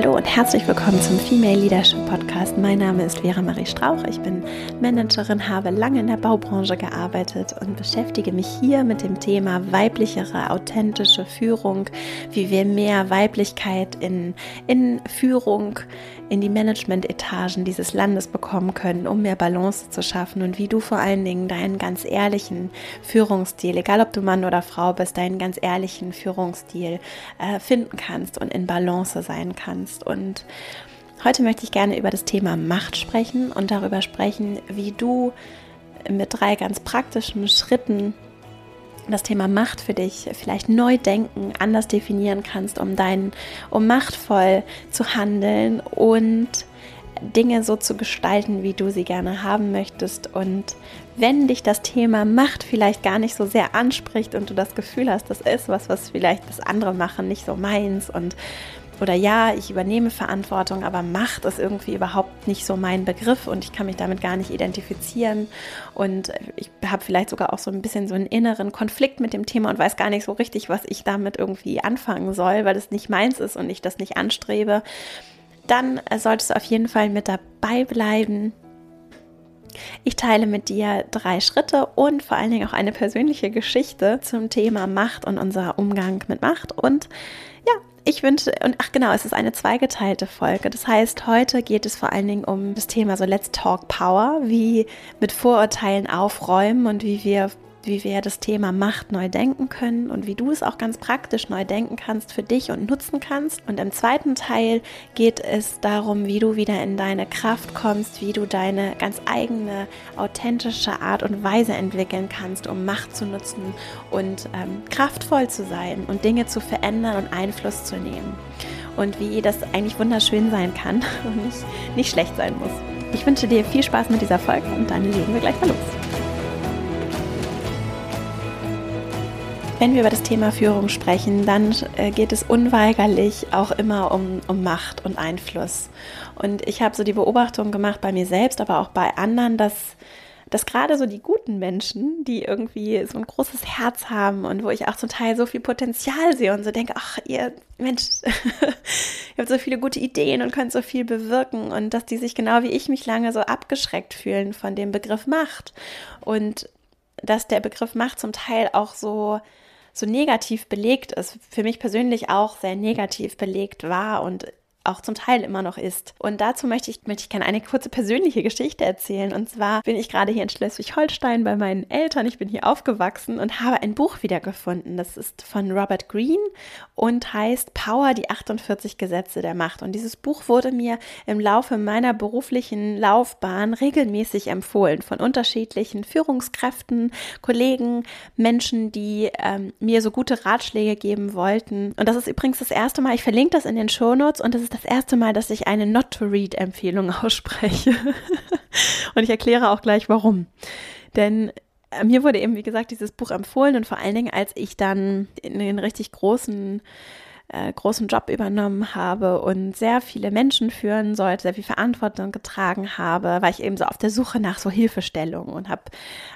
Hallo und herzlich willkommen zum Female Leadership Podcast. Mein Name ist Vera Marie Strauch. Ich bin Managerin, habe lange in der Baubranche gearbeitet und beschäftige mich hier mit dem Thema weiblichere, authentische Führung, wie wir mehr Weiblichkeit in, in Führung, in die Management-Etagen dieses Landes bekommen können, um mehr Balance zu schaffen und wie du vor allen Dingen deinen ganz ehrlichen Führungsstil, egal ob du Mann oder Frau bist, deinen ganz ehrlichen Führungsstil äh, finden kannst und in Balance sein kannst. Und heute möchte ich gerne über das Thema Macht sprechen und darüber sprechen, wie du mit drei ganz praktischen Schritten das Thema Macht für dich vielleicht neu denken, anders definieren kannst, um dein, um machtvoll zu handeln und Dinge so zu gestalten, wie du sie gerne haben möchtest. Und wenn dich das Thema Macht vielleicht gar nicht so sehr anspricht und du das Gefühl hast, das ist was, was vielleicht das andere machen, nicht so meins und oder ja, ich übernehme Verantwortung, aber Macht ist irgendwie überhaupt nicht so mein Begriff und ich kann mich damit gar nicht identifizieren. Und ich habe vielleicht sogar auch so ein bisschen so einen inneren Konflikt mit dem Thema und weiß gar nicht so richtig, was ich damit irgendwie anfangen soll, weil es nicht meins ist und ich das nicht anstrebe. Dann solltest du auf jeden Fall mit dabei bleiben. Ich teile mit dir drei Schritte und vor allen Dingen auch eine persönliche Geschichte zum Thema Macht und unser Umgang mit Macht. Und ich wünsche, und ach genau, es ist eine zweigeteilte Folge. Das heißt, heute geht es vor allen Dingen um das Thema so Let's Talk Power, wie mit Vorurteilen aufräumen und wie wir wie wir das Thema Macht neu denken können und wie du es auch ganz praktisch neu denken kannst für dich und nutzen kannst. Und im zweiten Teil geht es darum, wie du wieder in deine Kraft kommst, wie du deine ganz eigene, authentische Art und Weise entwickeln kannst, um Macht zu nutzen und ähm, kraftvoll zu sein und Dinge zu verändern und Einfluss zu nehmen. Und wie das eigentlich wunderschön sein kann und nicht, nicht schlecht sein muss. Ich wünsche dir viel Spaß mit dieser Folge und dann legen wir gleich mal los. Wenn wir über das Thema Führung sprechen, dann äh, geht es unweigerlich auch immer um, um Macht und Einfluss. Und ich habe so die Beobachtung gemacht bei mir selbst, aber auch bei anderen, dass dass gerade so die guten Menschen, die irgendwie so ein großes Herz haben und wo ich auch zum Teil so viel Potenzial sehe und so denke, ach, ihr Mensch, ihr habt so viele gute Ideen und könnt so viel bewirken und dass die sich genau wie ich mich lange so abgeschreckt fühlen von dem Begriff Macht und dass der Begriff Macht zum Teil auch so so negativ belegt ist, für mich persönlich auch sehr negativ belegt war und auch zum Teil immer noch ist. Und dazu möchte ich, möchte ich gerne eine kurze persönliche Geschichte erzählen. Und zwar bin ich gerade hier in Schleswig-Holstein bei meinen Eltern. Ich bin hier aufgewachsen und habe ein Buch wiedergefunden. Das ist von Robert Greene und heißt Power, die 48 Gesetze der Macht. Und dieses Buch wurde mir im Laufe meiner beruflichen Laufbahn regelmäßig empfohlen von unterschiedlichen Führungskräften, Kollegen, Menschen, die ähm, mir so gute Ratschläge geben wollten. Und das ist übrigens das erste Mal, ich verlinke das in den Shownotes und das ist das erste Mal, dass ich eine Not-to-Read-Empfehlung ausspreche. und ich erkläre auch gleich warum. Denn äh, mir wurde eben, wie gesagt, dieses Buch empfohlen und vor allen Dingen, als ich dann in den richtig großen äh, großen Job übernommen habe und sehr viele Menschen führen sollte, sehr viel Verantwortung getragen habe, war ich eben so auf der Suche nach so Hilfestellung und habe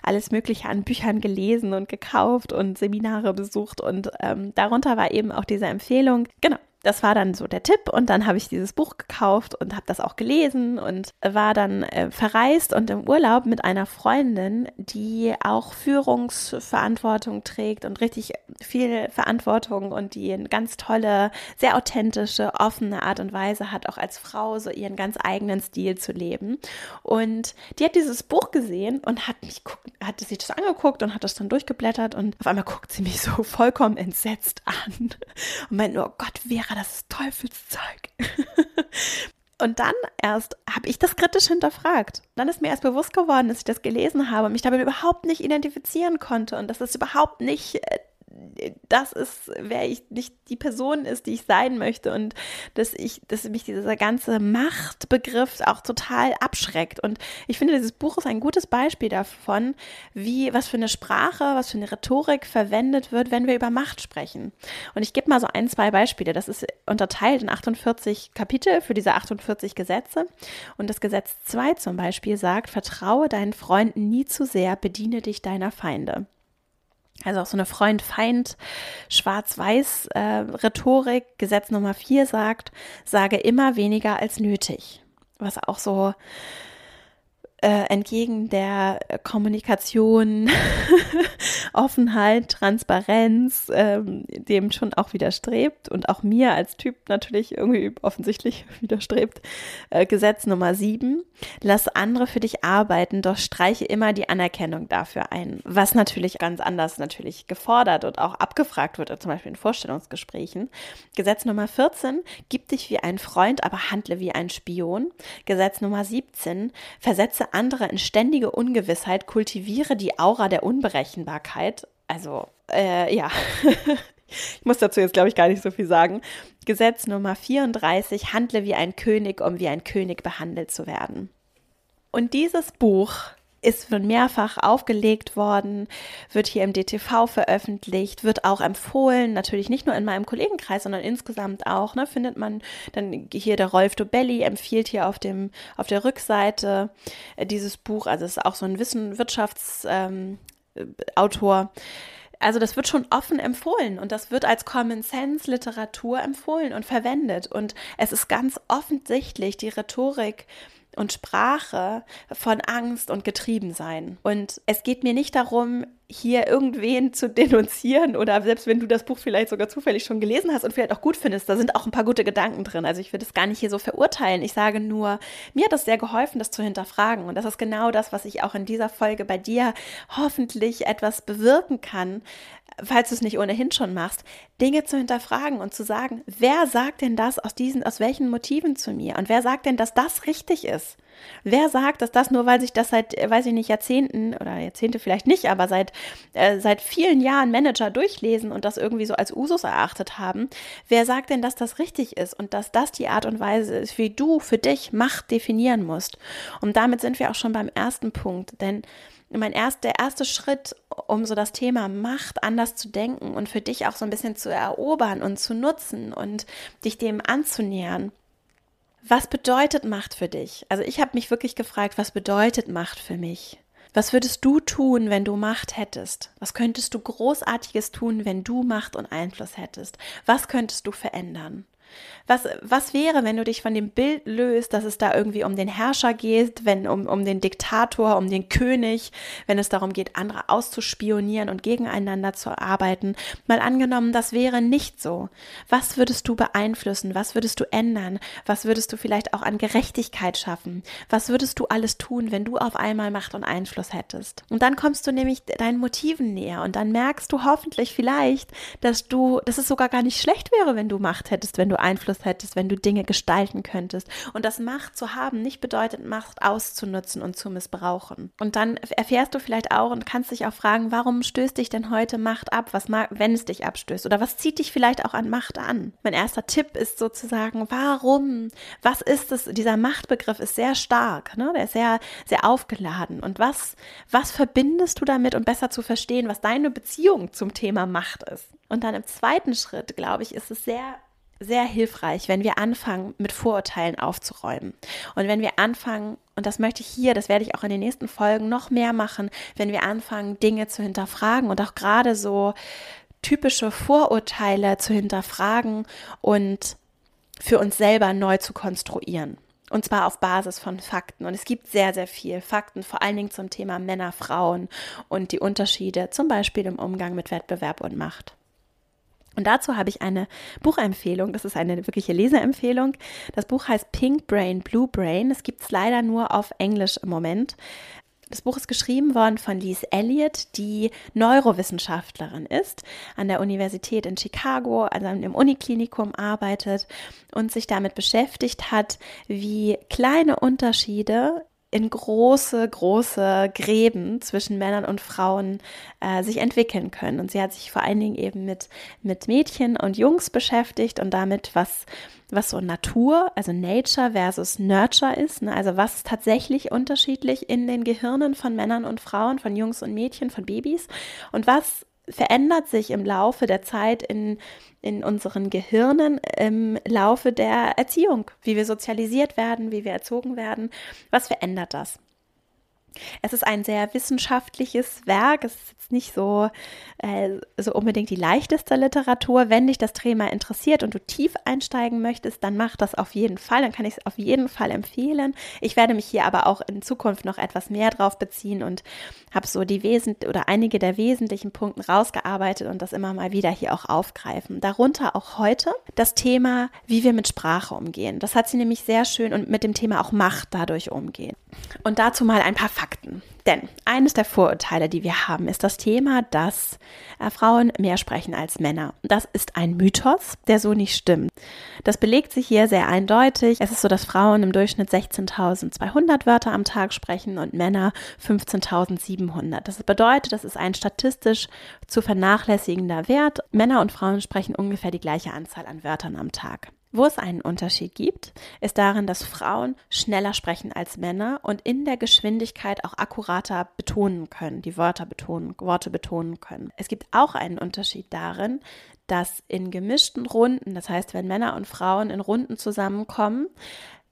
alles Mögliche an Büchern gelesen und gekauft und Seminare besucht und ähm, darunter war eben auch diese Empfehlung, genau, das war dann so der Tipp und dann habe ich dieses Buch gekauft und habe das auch gelesen und war dann äh, verreist und im Urlaub mit einer Freundin, die auch Führungsverantwortung trägt und richtig viel Verantwortung und die eine ganz tolle, sehr authentische, offene Art und Weise hat, auch als Frau so ihren ganz eigenen Stil zu leben. Und die hat dieses Buch gesehen und hat mich hat sich das angeguckt und hat das dann durchgeblättert und auf einmal guckt sie mich so vollkommen entsetzt an und meint nur, oh Gott, das ist Teufelszeug. Und dann erst habe ich das kritisch hinterfragt. Dann ist mir erst bewusst geworden, dass ich das gelesen habe und mich damit überhaupt nicht identifizieren konnte und dass es überhaupt nicht äh, das ist, wer ich nicht die Person ist, die ich sein möchte und dass ich, dass mich dieser ganze Machtbegriff auch total abschreckt. Und ich finde, dieses Buch ist ein gutes Beispiel davon, wie, was für eine Sprache, was für eine Rhetorik verwendet wird, wenn wir über Macht sprechen. Und ich gebe mal so ein, zwei Beispiele. Das ist unterteilt in 48 Kapitel für diese 48 Gesetze. Und das Gesetz 2 zum Beispiel sagt, vertraue deinen Freunden nie zu sehr, bediene dich deiner Feinde. Also auch so eine Freund-Feind, Schwarz-Weiß-Rhetorik. Äh, Gesetz Nummer 4 sagt, sage immer weniger als nötig. Was auch so äh, entgegen der Kommunikation, Offenheit, Transparenz ähm, dem schon auch widerstrebt und auch mir als Typ natürlich irgendwie offensichtlich widerstrebt. Äh, Gesetz Nummer sieben, lass andere für dich arbeiten, doch streiche immer die Anerkennung dafür ein. Was natürlich ganz anders natürlich gefordert und auch abgefragt wird, zum Beispiel in Vorstellungsgesprächen. Gesetz Nummer 14, gib dich wie ein Freund, aber handle wie ein Spion. Gesetz Nummer 17, versetze andere in ständige Ungewissheit, kultiviere die Aura der Unberechenbarkeit. Also, äh, ja. ich muss dazu jetzt, glaube ich, gar nicht so viel sagen. Gesetz Nummer 34, handle wie ein König, um wie ein König behandelt zu werden. Und dieses Buch ist schon mehrfach aufgelegt worden, wird hier im DTV veröffentlicht, wird auch empfohlen, natürlich nicht nur in meinem Kollegenkreis, sondern insgesamt auch, ne, findet man dann hier der Rolf Dobelli empfiehlt hier auf dem, auf der Rückseite äh, dieses Buch, also es ist auch so ein Wissen, Wirtschaftsautor, ähm, also das wird schon offen empfohlen und das wird als Common Sense Literatur empfohlen und verwendet. Und es ist ganz offensichtlich die Rhetorik und Sprache von Angst und Getriebensein. Und es geht mir nicht darum, hier irgendwen zu denunzieren oder selbst wenn du das Buch vielleicht sogar zufällig schon gelesen hast und vielleicht auch gut findest, da sind auch ein paar gute Gedanken drin. Also ich würde es gar nicht hier so verurteilen. Ich sage nur, mir hat es sehr geholfen, das zu hinterfragen. Und das ist genau das, was ich auch in dieser Folge bei dir hoffentlich etwas bewirken kann, falls du es nicht ohnehin schon machst, Dinge zu hinterfragen und zu sagen, wer sagt denn das aus diesen, aus welchen Motiven zu mir? Und wer sagt denn, dass das richtig ist? Wer sagt, dass das nur, weil sich das seit, weiß ich nicht, Jahrzehnten oder Jahrzehnte vielleicht nicht, aber seit, äh, seit vielen Jahren Manager durchlesen und das irgendwie so als Usus erachtet haben, wer sagt denn, dass das richtig ist und dass das die Art und Weise ist, wie du für dich Macht definieren musst? Und damit sind wir auch schon beim ersten Punkt, denn mein erst, der erste Schritt, um so das Thema Macht anders zu denken und für dich auch so ein bisschen zu erobern und zu nutzen und dich dem anzunähern. Was bedeutet Macht für dich? Also ich habe mich wirklich gefragt, was bedeutet Macht für mich? Was würdest du tun, wenn du Macht hättest? Was könntest du Großartiges tun, wenn du Macht und Einfluss hättest? Was könntest du verändern? Was, was wäre, wenn du dich von dem Bild löst, dass es da irgendwie um den Herrscher geht, wenn um, um den Diktator, um den König, wenn es darum geht, andere auszuspionieren und gegeneinander zu arbeiten? Mal angenommen, das wäre nicht so. Was würdest du beeinflussen? Was würdest du ändern? Was würdest du vielleicht auch an Gerechtigkeit schaffen? Was würdest du alles tun, wenn du auf einmal Macht und Einfluss hättest? Und dann kommst du nämlich deinen Motiven näher und dann merkst du hoffentlich vielleicht, dass du, dass es sogar gar nicht schlecht wäre, wenn du Macht hättest, wenn du Einfluss hättest, wenn du Dinge gestalten könntest. Und das Macht zu haben nicht bedeutet, Macht auszunutzen und zu missbrauchen. Und dann erfährst du vielleicht auch und kannst dich auch fragen, warum stößt dich denn heute Macht ab? Was mag, wenn es dich abstößt? Oder was zieht dich vielleicht auch an Macht an? Mein erster Tipp ist sozusagen, warum? Was ist es? Dieser Machtbegriff ist sehr stark, ne? Der ist sehr, sehr aufgeladen. Und was, was verbindest du damit, um besser zu verstehen, was deine Beziehung zum Thema Macht ist? Und dann im zweiten Schritt, glaube ich, ist es sehr sehr hilfreich, wenn wir anfangen, mit Vorurteilen aufzuräumen. Und wenn wir anfangen, und das möchte ich hier, das werde ich auch in den nächsten Folgen noch mehr machen, wenn wir anfangen, Dinge zu hinterfragen und auch gerade so typische Vorurteile zu hinterfragen und für uns selber neu zu konstruieren. Und zwar auf Basis von Fakten. Und es gibt sehr, sehr viel Fakten, vor allen Dingen zum Thema Männer, Frauen und die Unterschiede, zum Beispiel im Umgang mit Wettbewerb und Macht. Und dazu habe ich eine Buchempfehlung. Das ist eine wirkliche Leseempfehlung. Das Buch heißt Pink Brain, Blue Brain. Es gibt es leider nur auf Englisch im Moment. Das Buch ist geschrieben worden von Lise Elliott, die Neurowissenschaftlerin ist, an der Universität in Chicago, also im Uniklinikum arbeitet und sich damit beschäftigt hat, wie kleine Unterschiede in große, große Gräben zwischen Männern und Frauen äh, sich entwickeln können. Und sie hat sich vor allen Dingen eben mit, mit Mädchen und Jungs beschäftigt und damit, was, was so Natur, also Nature versus Nurture ist. Ne? Also was tatsächlich unterschiedlich in den Gehirnen von Männern und Frauen, von Jungs und Mädchen, von Babys und was verändert sich im Laufe der Zeit in, in unseren Gehirnen, im Laufe der Erziehung, wie wir sozialisiert werden, wie wir erzogen werden. Was verändert das? Es ist ein sehr wissenschaftliches Werk. Es ist jetzt nicht so, äh, so unbedingt die leichteste Literatur. Wenn dich das Thema interessiert und du tief einsteigen möchtest, dann mach das auf jeden Fall. Dann kann ich es auf jeden Fall empfehlen. Ich werde mich hier aber auch in Zukunft noch etwas mehr drauf beziehen und habe so die Wesen oder einige der wesentlichen Punkte rausgearbeitet und das immer mal wieder hier auch aufgreifen. Darunter auch heute das Thema, wie wir mit Sprache umgehen. Das hat sie nämlich sehr schön und mit dem Thema auch Macht dadurch umgehen. Und dazu mal ein paar Fakten. Denn eines der Vorurteile, die wir haben, ist das Thema, dass äh, Frauen mehr sprechen als Männer. Das ist ein Mythos, der so nicht stimmt. Das belegt sich hier sehr eindeutig. Es ist so, dass Frauen im Durchschnitt 16.200 Wörter am Tag sprechen und Männer 15.700. Das bedeutet, das ist ein statistisch zu vernachlässigender Wert. Männer und Frauen sprechen ungefähr die gleiche Anzahl an Wörtern am Tag. Wo es einen Unterschied gibt, ist darin, dass Frauen schneller sprechen als Männer und in der Geschwindigkeit auch akkurater betonen können, die Wörter betonen, Worte betonen können. Es gibt auch einen Unterschied darin, dass in gemischten Runden, das heißt, wenn Männer und Frauen in Runden zusammenkommen,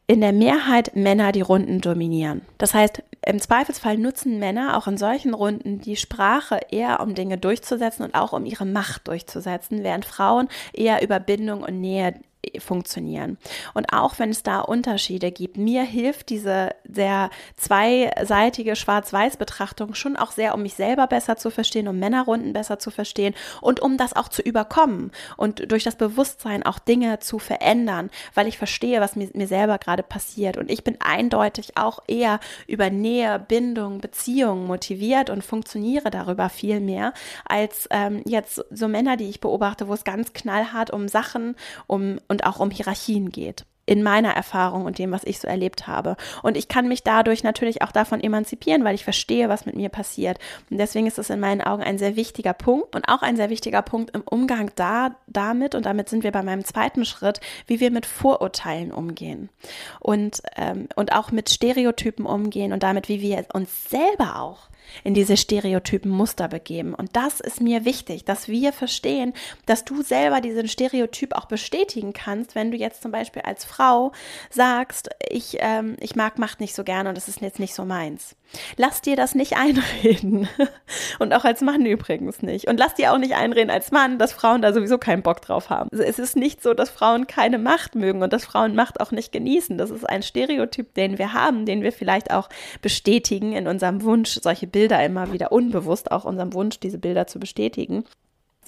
in der Mehrheit Männer die Runden dominieren. Das heißt, im Zweifelsfall nutzen Männer auch in solchen Runden die Sprache eher, um Dinge durchzusetzen und auch um ihre Macht durchzusetzen, während Frauen eher über Bindung und Nähe funktionieren. Und auch wenn es da Unterschiede gibt, mir hilft diese sehr zweiseitige Schwarz-Weiß-Betrachtung schon auch sehr, um mich selber besser zu verstehen, um Männerrunden besser zu verstehen und um das auch zu überkommen und durch das Bewusstsein auch Dinge zu verändern, weil ich verstehe, was mir, mir selber gerade passiert. Und ich bin eindeutig auch eher über Nähe, Bindung, Beziehungen motiviert und funktioniere darüber viel mehr als ähm, jetzt so Männer, die ich beobachte, wo es ganz knallhart um Sachen, um und auch um Hierarchien geht in meiner Erfahrung und dem, was ich so erlebt habe. Und ich kann mich dadurch natürlich auch davon emanzipieren, weil ich verstehe, was mit mir passiert. Und deswegen ist es in meinen Augen ein sehr wichtiger Punkt und auch ein sehr wichtiger Punkt im Umgang da, damit, und damit sind wir bei meinem zweiten Schritt, wie wir mit Vorurteilen umgehen und, ähm, und auch mit Stereotypen umgehen und damit, wie wir uns selber auch in diese stereotypen Muster begeben. Und das ist mir wichtig, dass wir verstehen, dass du selber diesen Stereotyp auch bestätigen kannst, wenn du jetzt zum Beispiel als Frau sagst, ich, ähm, ich mag Macht nicht so gerne und das ist jetzt nicht so meins. Lass dir das nicht einreden. Und auch als Mann übrigens nicht. Und lass dir auch nicht einreden als Mann, dass Frauen da sowieso keinen Bock drauf haben. Es ist nicht so, dass Frauen keine Macht mögen und dass Frauen Macht auch nicht genießen. Das ist ein Stereotyp, den wir haben, den wir vielleicht auch bestätigen in unserem Wunsch, solche Bilder immer wieder unbewusst auch unserem Wunsch, diese Bilder zu bestätigen.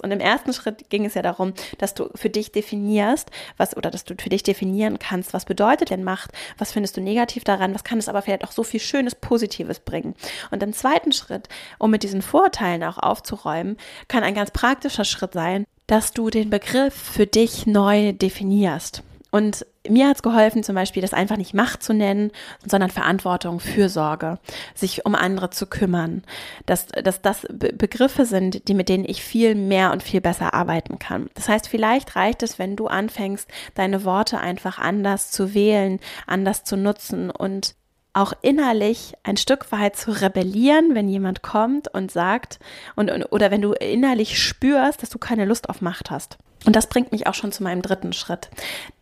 Und im ersten Schritt ging es ja darum, dass du für dich definierst, was oder dass du für dich definieren kannst, was bedeutet denn Macht, was findest du negativ daran, was kann es aber vielleicht auch so viel Schönes, Positives bringen. Und im zweiten Schritt, um mit diesen Vorurteilen auch aufzuräumen, kann ein ganz praktischer Schritt sein, dass du den Begriff für dich neu definierst. Und mir hat es geholfen, zum Beispiel das einfach nicht Macht zu nennen, sondern Verantwortung, Fürsorge, sich um andere zu kümmern. Dass, dass das Begriffe sind, die mit denen ich viel mehr und viel besser arbeiten kann. Das heißt, vielleicht reicht es, wenn du anfängst, deine Worte einfach anders zu wählen, anders zu nutzen und auch innerlich ein Stück weit zu rebellieren, wenn jemand kommt und sagt, und, oder wenn du innerlich spürst, dass du keine Lust auf Macht hast. Und das bringt mich auch schon zu meinem dritten Schritt.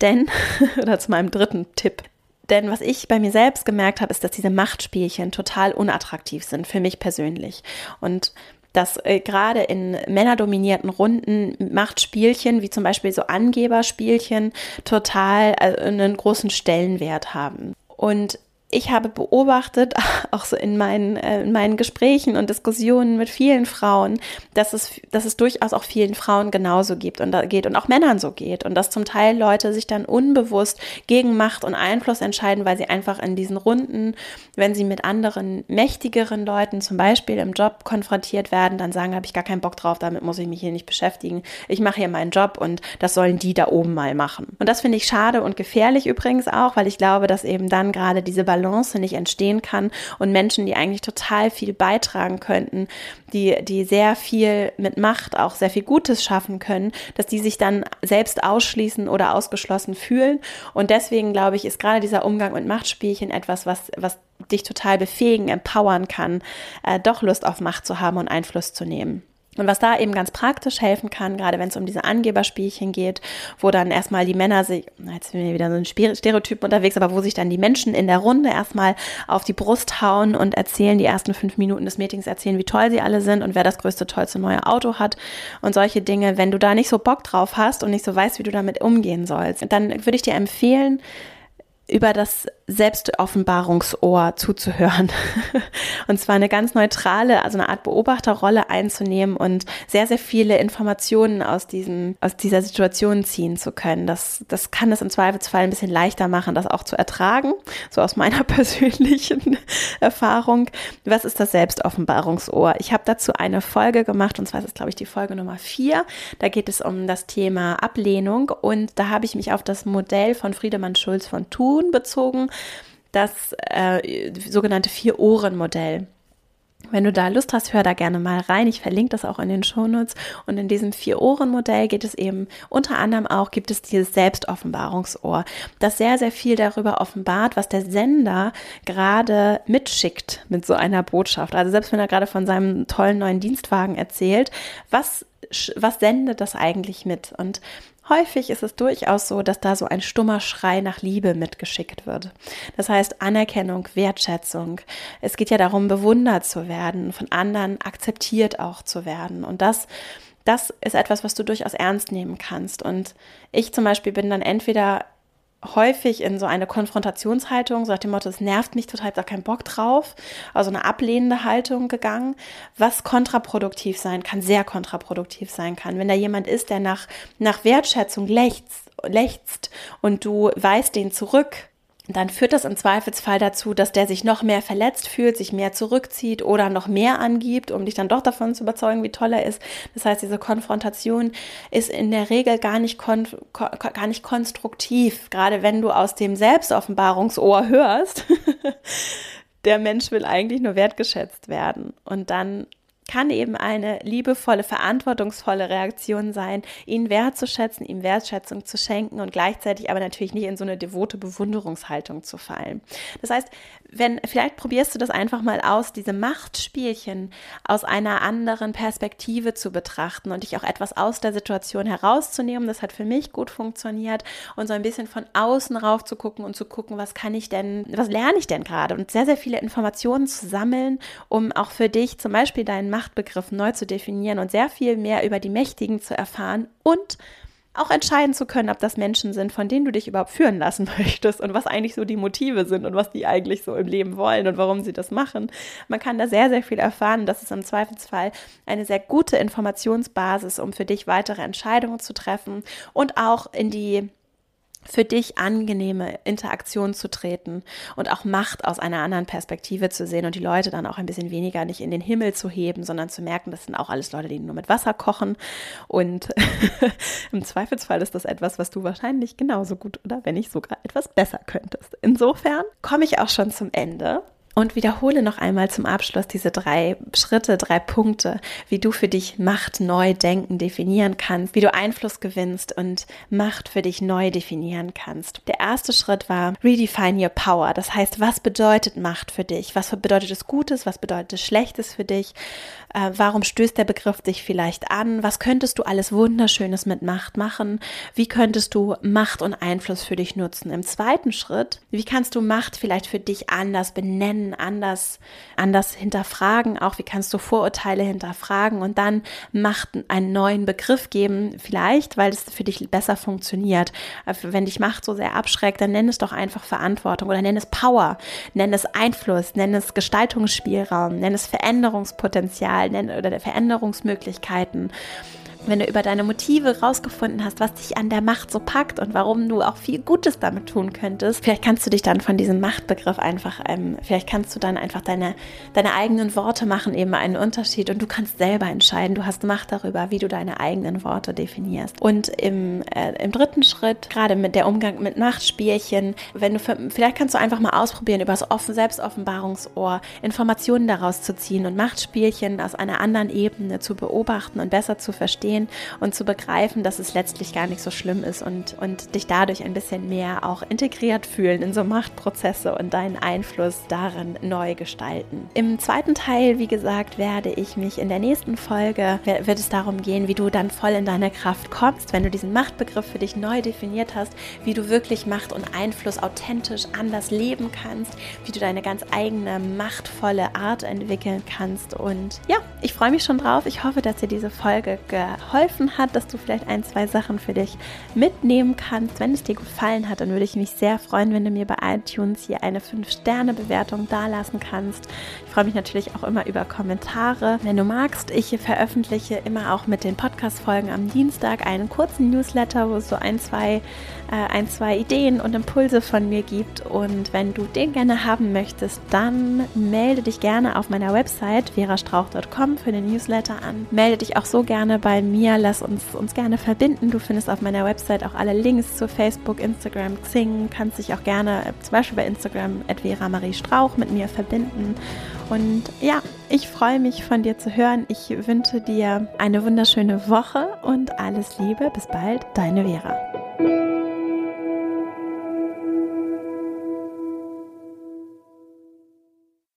Denn, oder zu meinem dritten Tipp. Denn was ich bei mir selbst gemerkt habe, ist, dass diese Machtspielchen total unattraktiv sind, für mich persönlich. Und dass äh, gerade in männerdominierten Runden Machtspielchen, wie zum Beispiel so Angeberspielchen, total äh, einen großen Stellenwert haben. Und ich habe beobachtet, auch so in meinen, äh, in meinen Gesprächen und Diskussionen mit vielen Frauen, dass es, dass es durchaus auch vielen Frauen genauso gibt und geht und auch Männern so geht und dass zum Teil Leute sich dann unbewusst gegen Macht und Einfluss entscheiden, weil sie einfach in diesen Runden, wenn sie mit anderen mächtigeren Leuten zum Beispiel im Job konfrontiert werden, dann sagen, habe ich gar keinen Bock drauf, damit muss ich mich hier nicht beschäftigen. Ich mache hier meinen Job und das sollen die da oben mal machen. Und das finde ich schade und gefährlich übrigens auch, weil ich glaube, dass eben dann gerade diese Balance Balance nicht entstehen kann und Menschen, die eigentlich total viel beitragen könnten, die, die sehr viel mit Macht auch sehr viel Gutes schaffen können, dass die sich dann selbst ausschließen oder ausgeschlossen fühlen. Und deswegen glaube ich, ist gerade dieser Umgang mit Machtspielchen etwas, was, was dich total befähigen, empowern kann, äh, doch Lust auf Macht zu haben und Einfluss zu nehmen. Und was da eben ganz praktisch helfen kann, gerade wenn es um diese Angeberspielchen geht, wo dann erstmal die Männer sich, jetzt sind wir wieder so ein Stereotyp unterwegs, aber wo sich dann die Menschen in der Runde erstmal auf die Brust hauen und erzählen, die ersten fünf Minuten des Meetings erzählen, wie toll sie alle sind und wer das größte, tollste neue Auto hat und solche Dinge. Wenn du da nicht so Bock drauf hast und nicht so weißt, wie du damit umgehen sollst, dann würde ich dir empfehlen, über das Selbstoffenbarungsohr zuzuhören. und zwar eine ganz neutrale, also eine Art Beobachterrolle einzunehmen und sehr, sehr viele Informationen aus, diesem, aus dieser Situation ziehen zu können. Das, das kann es im Zweifelsfall ein bisschen leichter machen, das auch zu ertragen. So aus meiner persönlichen Erfahrung. Was ist das Selbstoffenbarungsohr? Ich habe dazu eine Folge gemacht und zwar ist es, glaube ich, die Folge Nummer vier. Da geht es um das Thema Ablehnung und da habe ich mich auf das Modell von Friedemann Schulz von Thun bezogen das äh, sogenannte Vier-Ohren-Modell. Wenn du da Lust hast, hör da gerne mal rein. Ich verlinke das auch in den Shownotes. Und in diesem Vier-Ohren-Modell geht es eben unter anderem auch, gibt es dieses Selbstoffenbarungsohr, das sehr, sehr viel darüber offenbart, was der Sender gerade mitschickt mit so einer Botschaft. Also selbst wenn er gerade von seinem tollen neuen Dienstwagen erzählt, was was sendet das eigentlich mit? Und Häufig ist es durchaus so, dass da so ein stummer Schrei nach Liebe mitgeschickt wird. Das heißt Anerkennung, Wertschätzung. Es geht ja darum, bewundert zu werden, von anderen akzeptiert auch zu werden. Und das, das ist etwas, was du durchaus ernst nehmen kannst. Und ich zum Beispiel bin dann entweder häufig in so eine Konfrontationshaltung, so nach dem Motto, es nervt mich total, ich habe keinen Bock drauf, also eine ablehnende Haltung gegangen, was kontraproduktiv sein kann, sehr kontraproduktiv sein kann. Wenn da jemand ist, der nach, nach Wertschätzung lechzt, lechzt und du weist den zurück, dann führt das im Zweifelsfall dazu, dass der sich noch mehr verletzt fühlt, sich mehr zurückzieht oder noch mehr angibt, um dich dann doch davon zu überzeugen, wie toll er ist. Das heißt, diese Konfrontation ist in der Regel gar nicht, kon gar nicht konstruktiv, gerade wenn du aus dem Selbstoffenbarungsohr hörst. der Mensch will eigentlich nur wertgeschätzt werden. Und dann kann eben eine liebevolle, verantwortungsvolle Reaktion sein, ihn wertzuschätzen, ihm Wertschätzung zu schenken und gleichzeitig aber natürlich nicht in so eine devote Bewunderungshaltung zu fallen. Das heißt, wenn, vielleicht probierst du das einfach mal aus, diese Machtspielchen aus einer anderen Perspektive zu betrachten und dich auch etwas aus der Situation herauszunehmen. Das hat für mich gut funktioniert und so ein bisschen von außen rauf zu gucken und zu gucken, was kann ich denn, was lerne ich denn gerade und sehr, sehr viele Informationen zu sammeln, um auch für dich zum Beispiel deinen Machtbegriff neu zu definieren und sehr viel mehr über die Mächtigen zu erfahren und auch entscheiden zu können, ob das Menschen sind, von denen du dich überhaupt führen lassen möchtest und was eigentlich so die Motive sind und was die eigentlich so im Leben wollen und warum sie das machen. Man kann da sehr, sehr viel erfahren. Das ist im Zweifelsfall eine sehr gute Informationsbasis, um für dich weitere Entscheidungen zu treffen und auch in die für dich angenehme Interaktion zu treten und auch Macht aus einer anderen Perspektive zu sehen und die Leute dann auch ein bisschen weniger nicht in den Himmel zu heben, sondern zu merken, das sind auch alles Leute, die nur mit Wasser kochen und im Zweifelsfall ist das etwas, was du wahrscheinlich genauso gut oder wenn nicht sogar etwas besser könntest. Insofern komme ich auch schon zum Ende und wiederhole noch einmal zum Abschluss diese drei Schritte, drei Punkte, wie du für dich Macht neu denken definieren kannst, wie du Einfluss gewinnst und Macht für dich neu definieren kannst. Der erste Schritt war Redefine Your Power. Das heißt, was bedeutet Macht für dich? Was bedeutet es Gutes? Was bedeutet es Schlechtes für dich? Äh, warum stößt der Begriff dich vielleicht an? Was könntest du alles Wunderschönes mit Macht machen? Wie könntest du Macht und Einfluss für dich nutzen? Im zweiten Schritt, wie kannst du Macht vielleicht für dich anders benennen? Erkennen, anders, anders hinterfragen, auch wie kannst du Vorurteile hinterfragen und dann Macht einen neuen Begriff geben, vielleicht, weil es für dich besser funktioniert. Wenn dich Macht so sehr abschreckt, dann nenn es doch einfach Verantwortung oder nenn es Power, nenn es Einfluss, nenn es Gestaltungsspielraum, nenn es Veränderungspotenzial nenn, oder Veränderungsmöglichkeiten wenn du über deine Motive rausgefunden hast, was dich an der Macht so packt und warum du auch viel Gutes damit tun könntest, vielleicht kannst du dich dann von diesem Machtbegriff einfach, ähm, vielleicht kannst du dann einfach deine, deine eigenen Worte machen eben einen Unterschied und du kannst selber entscheiden. Du hast Macht darüber, wie du deine eigenen Worte definierst. Und im, äh, im dritten Schritt, gerade mit der Umgang mit Machtspielchen, wenn du, vielleicht kannst du einfach mal ausprobieren, über das Offen Selbstoffenbarungsohr Informationen daraus zu ziehen und Machtspielchen aus einer anderen Ebene zu beobachten und besser zu verstehen und zu begreifen, dass es letztlich gar nicht so schlimm ist und, und dich dadurch ein bisschen mehr auch integriert fühlen in so Machtprozesse und deinen Einfluss darin neu gestalten. Im zweiten Teil, wie gesagt, werde ich mich in der nächsten Folge, wird es darum gehen, wie du dann voll in deine Kraft kommst, wenn du diesen Machtbegriff für dich neu definiert hast, wie du wirklich Macht und Einfluss authentisch anders leben kannst, wie du deine ganz eigene machtvolle Art entwickeln kannst. Und ja, ich freue mich schon drauf. Ich hoffe, dass dir diese Folge geholfen hat, dass du vielleicht ein, zwei Sachen für dich mitnehmen kannst. Wenn es dir gefallen hat, dann würde ich mich sehr freuen, wenn du mir bei iTunes hier eine 5-Sterne-Bewertung dalassen kannst. Freue mich natürlich auch immer über Kommentare. Wenn du magst, ich veröffentliche immer auch mit den Podcast-Folgen am Dienstag einen kurzen Newsletter, wo es so ein, zwei, äh, ein, zwei Ideen und Impulse von mir gibt. Und wenn du den gerne haben möchtest, dann melde dich gerne auf meiner Website verastrauch.com für den Newsletter an. Melde dich auch so gerne bei mir, lass uns, uns gerne verbinden. Du findest auf meiner Website auch alle Links zu Facebook, Instagram, Xing. Kannst dich auch gerne äh, zum Beispiel bei Instagram Vera Marie Strauch mit mir verbinden. Und ja, ich freue mich von dir zu hören. Ich wünsche dir eine wunderschöne Woche und alles Liebe. Bis bald, deine Vera.